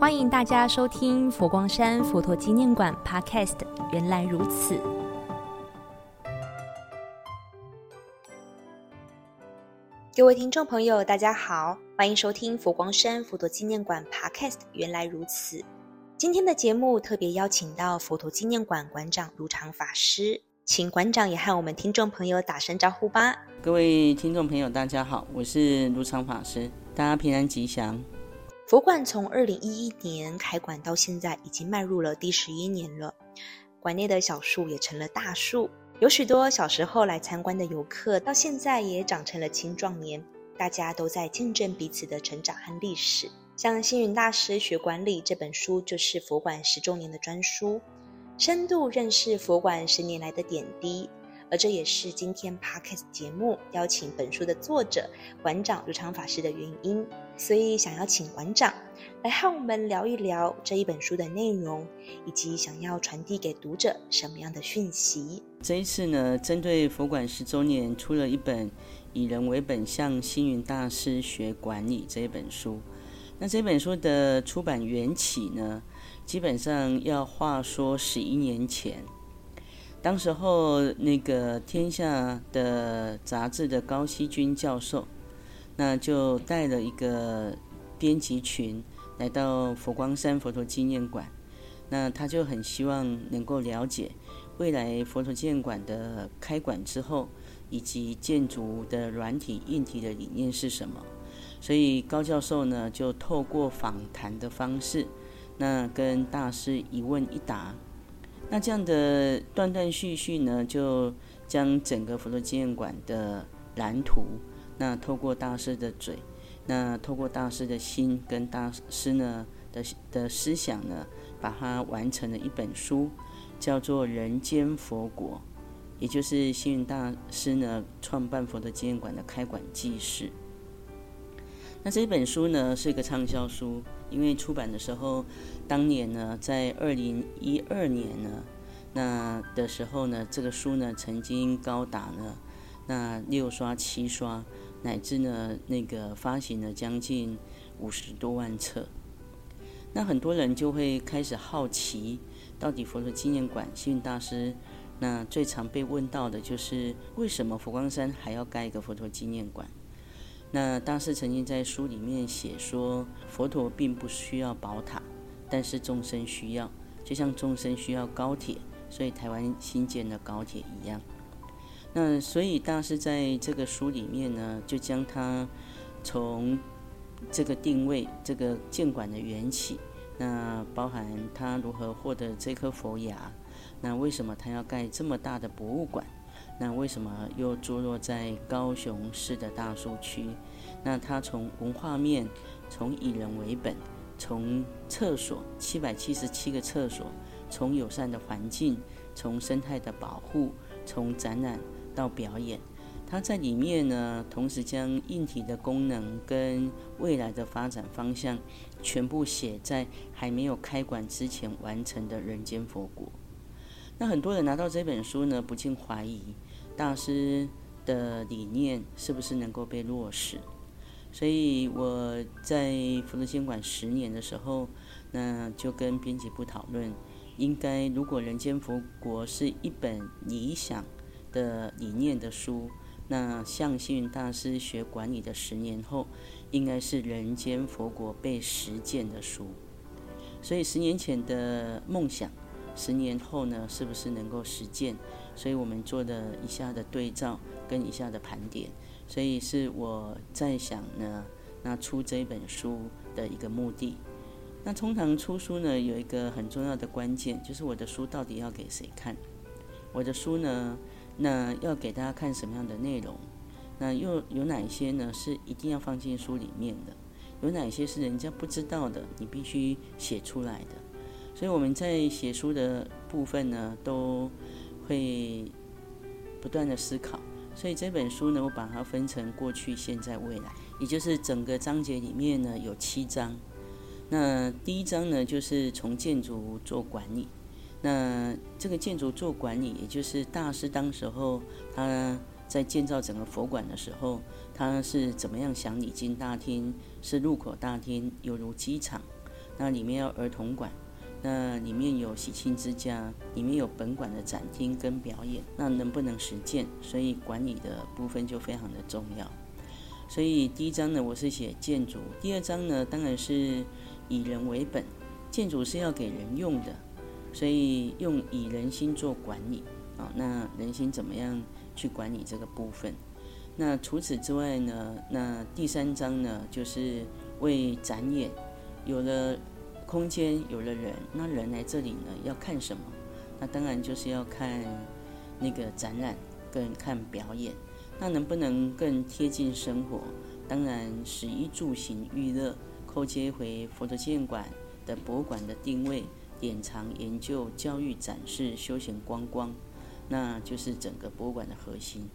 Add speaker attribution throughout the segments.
Speaker 1: 欢迎大家收听佛光山佛陀纪念馆 Podcast。原来如此，各位听众朋友，大家好，欢迎收听佛光山佛陀纪念馆 Podcast。原来如此，今天的节目特别邀请到佛陀纪念馆馆长如常法师，请馆长也和我们听众朋友打声招呼吧。
Speaker 2: 各位听众朋友，大家好，我是如常法师，大家平安吉祥。
Speaker 1: 佛馆从二零一一年开馆到现在，已经迈入了第十一年了。馆内的小树也成了大树，有许多小时候来参观的游客，到现在也长成了青壮年。大家都在见证彼此的成长和历史。像星云大师学管理这本书，就是佛馆十周年的专书，深度认识佛馆十年来的点滴。而这也是今天 podcast 节目邀请本书的作者馆长如常法师的原因，所以想要请馆长来和我们聊一聊这一本书的内容，以及想要传递给读者什么样的讯息。
Speaker 2: 这一次呢，针对佛馆十周年，出了一本以人为本向星云大师学管理这一本书。那这本书的出版缘起呢，基本上要话说十一年前。当时候，那个天下的杂志的高希军教授，那就带了一个编辑群来到佛光山佛陀纪念馆。那他就很希望能够了解未来佛陀纪念馆的开馆之后，以及建筑的软体、硬体的理念是什么。所以高教授呢，就透过访谈的方式，那跟大师一问一答。那这样的断断续续呢，就将整个佛陀纪念馆的蓝图，那透过大师的嘴，那透过大师的心跟大师呢的的思想呢，把它完成了一本书，叫做《人间佛国》，也就是星云大师呢创办佛陀纪念馆的开馆记事。那这本书呢是一个畅销书，因为出版的时候，当年呢在二零一二年呢，那的时候呢，这个书呢曾经高达呢那六刷七刷，乃至呢那个发行了将近五十多万册。那很多人就会开始好奇，到底佛陀纪念馆幸运大师那最常被问到的就是为什么佛光山还要盖一个佛陀纪念馆？那大师曾经在书里面写说，佛陀并不需要宝塔，但是众生需要，就像众生需要高铁，所以台湾新建的高铁一样。那所以大师在这个书里面呢，就将他从这个定位、这个建馆的缘起，那包含他如何获得这颗佛牙，那为什么他要盖这么大的博物馆？那为什么又坐落在高雄市的大树区？那它从文化面，从以人为本，从厕所七百七十七个厕所，从友善的环境，从生态的保护，从展览到表演，它在里面呢，同时将硬体的功能跟未来的发展方向，全部写在还没有开馆之前完成的人间佛国。那很多人拿到这本书呢，不禁怀疑。大师的理念是不是能够被落实？所以我在福德监管十年的时候，那就跟编辑部讨论，应该如果《人间佛国》是一本理想的理念的书，那向幸运大师学管理的十年后，应该是《人间佛国》被实践的书。所以十年前的梦想，十年后呢，是不是能够实践？所以我们做的一下的对照跟一下的盘点，所以是我在想呢，那出这本书的一个目的。那通常出书呢，有一个很重要的关键，就是我的书到底要给谁看？我的书呢，那要给大家看什么样的内容？那又有哪些呢是一定要放进书里面的？有哪些是人家不知道的？你必须写出来的。所以我们在写书的部分呢，都。会不断的思考，所以这本书呢，我把它分成过去、现在、未来，也就是整个章节里面呢有七章。那第一章呢，就是从建筑做管理。那这个建筑做管理，也就是大师当时候他在建造整个佛馆的时候，他是怎么样想礼金大厅是入口大厅，犹如机场。那里面有儿童馆，那里面有喜庆之家，里面有本馆的展厅跟表演，那能不能实践？所以管理的部分就非常的重要。所以第一章呢，我是写建筑；第二章呢，当然是以人为本，建筑是要给人用的，所以用以人心做管理啊。那人心怎么样去管理这个部分？那除此之外呢？那第三章呢，就是为展演有了空间，有了人。那人来这里呢，要看什么？那当然就是要看那个展览，跟看表演。那能不能更贴近生活？当然，食衣住行娱乐扣接回佛陀纪念馆的博物馆的定位，典藏研究、教育、展示、休闲观光，那就是整个博物馆的核心。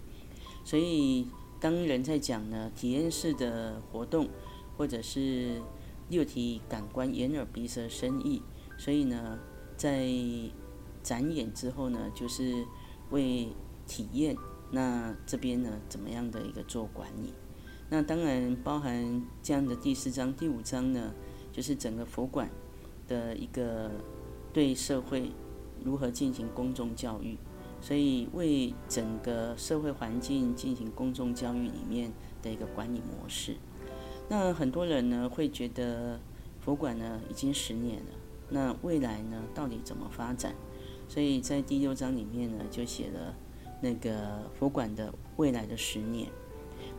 Speaker 2: 所以，当人在讲呢，体验式的活动，或者是六体感官眼耳鼻舌身意，所以呢，在展演之后呢，就是为体验。那这边呢，怎么样的一个做管理？那当然包含这样的第四章、第五章呢，就是整个佛馆的一个对社会如何进行公众教育。所以，为整个社会环境进行公众教育里面的一个管理模式。那很多人呢会觉得佛馆呢已经十年了，那未来呢到底怎么发展？所以在第六章里面呢就写了那个佛馆的未来的十年。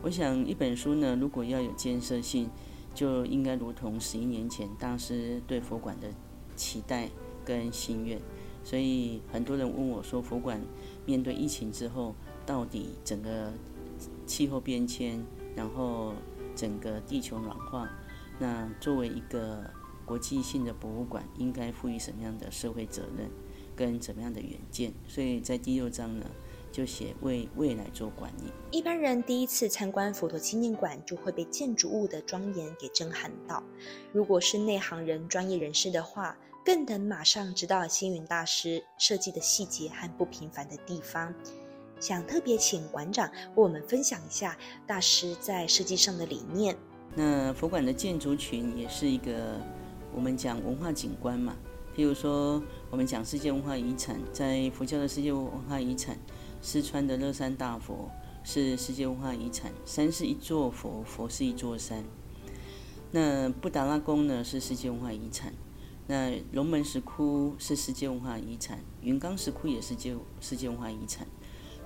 Speaker 2: 我想一本书呢如果要有建设性，就应该如同十一年前大师对佛馆的期待跟心愿。所以很多人问我说：“佛馆面对疫情之后，到底整个气候变迁，然后整个地球暖化，那作为一个国际性的博物馆，应该赋予什么样的社会责任，跟怎么样的远见？”所以在第六章呢，就写为未来做管理。
Speaker 1: 一般人第一次参观佛陀纪念馆，就会被建筑物的庄严给震撼到。如果是内行人、专业人士的话，更能马上知道星云大师设计的细节和不平凡的地方。想特别请馆长为我们分享一下大师在设计上的理念。
Speaker 2: 那佛馆的建筑群也是一个我们讲文化景观嘛，譬如说我们讲世界文化遗产，在佛教的世界文化遗产，四川的乐山大佛是世界文化遗产，山是一座佛，佛是一座山。那布达拉宫呢是世界文化遗产。那龙门石窟是世界文化遗产，云冈石窟也是界世界文化遗产。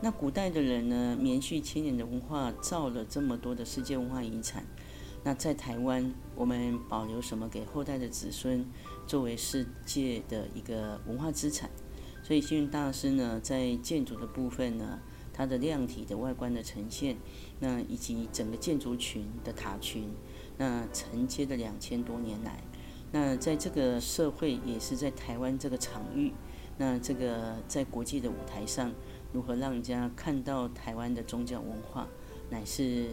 Speaker 2: 那古代的人呢，延续千年的文化，造了这么多的世界文化遗产。那在台湾，我们保留什么给后代的子孙，作为世界的一个文化资产？所以星云大师呢，在建筑的部分呢，它的量体的外观的呈现，那以及整个建筑群的塔群，那承接了两千多年来。那在这个社会，也是在台湾这个场域，那这个在国际的舞台上，如何让人家看到台湾的宗教文化，乃是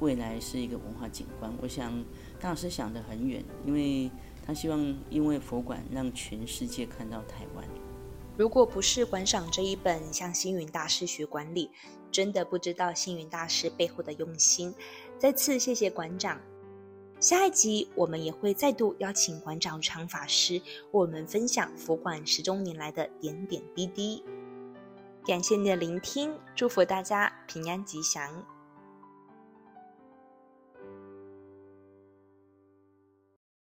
Speaker 2: 未来是一个文化景观？我想大师想得很远，因为他希望因为佛馆让全世界看到台湾。
Speaker 1: 如果不是观赏这一本《向星云大师学管理》，真的不知道星云大师背后的用心。再次谢谢馆长。下一集，我们也会再度邀请馆长常法师为我们分享佛馆十周年来的点点滴滴。感谢你的聆听，祝福大家平安吉祥。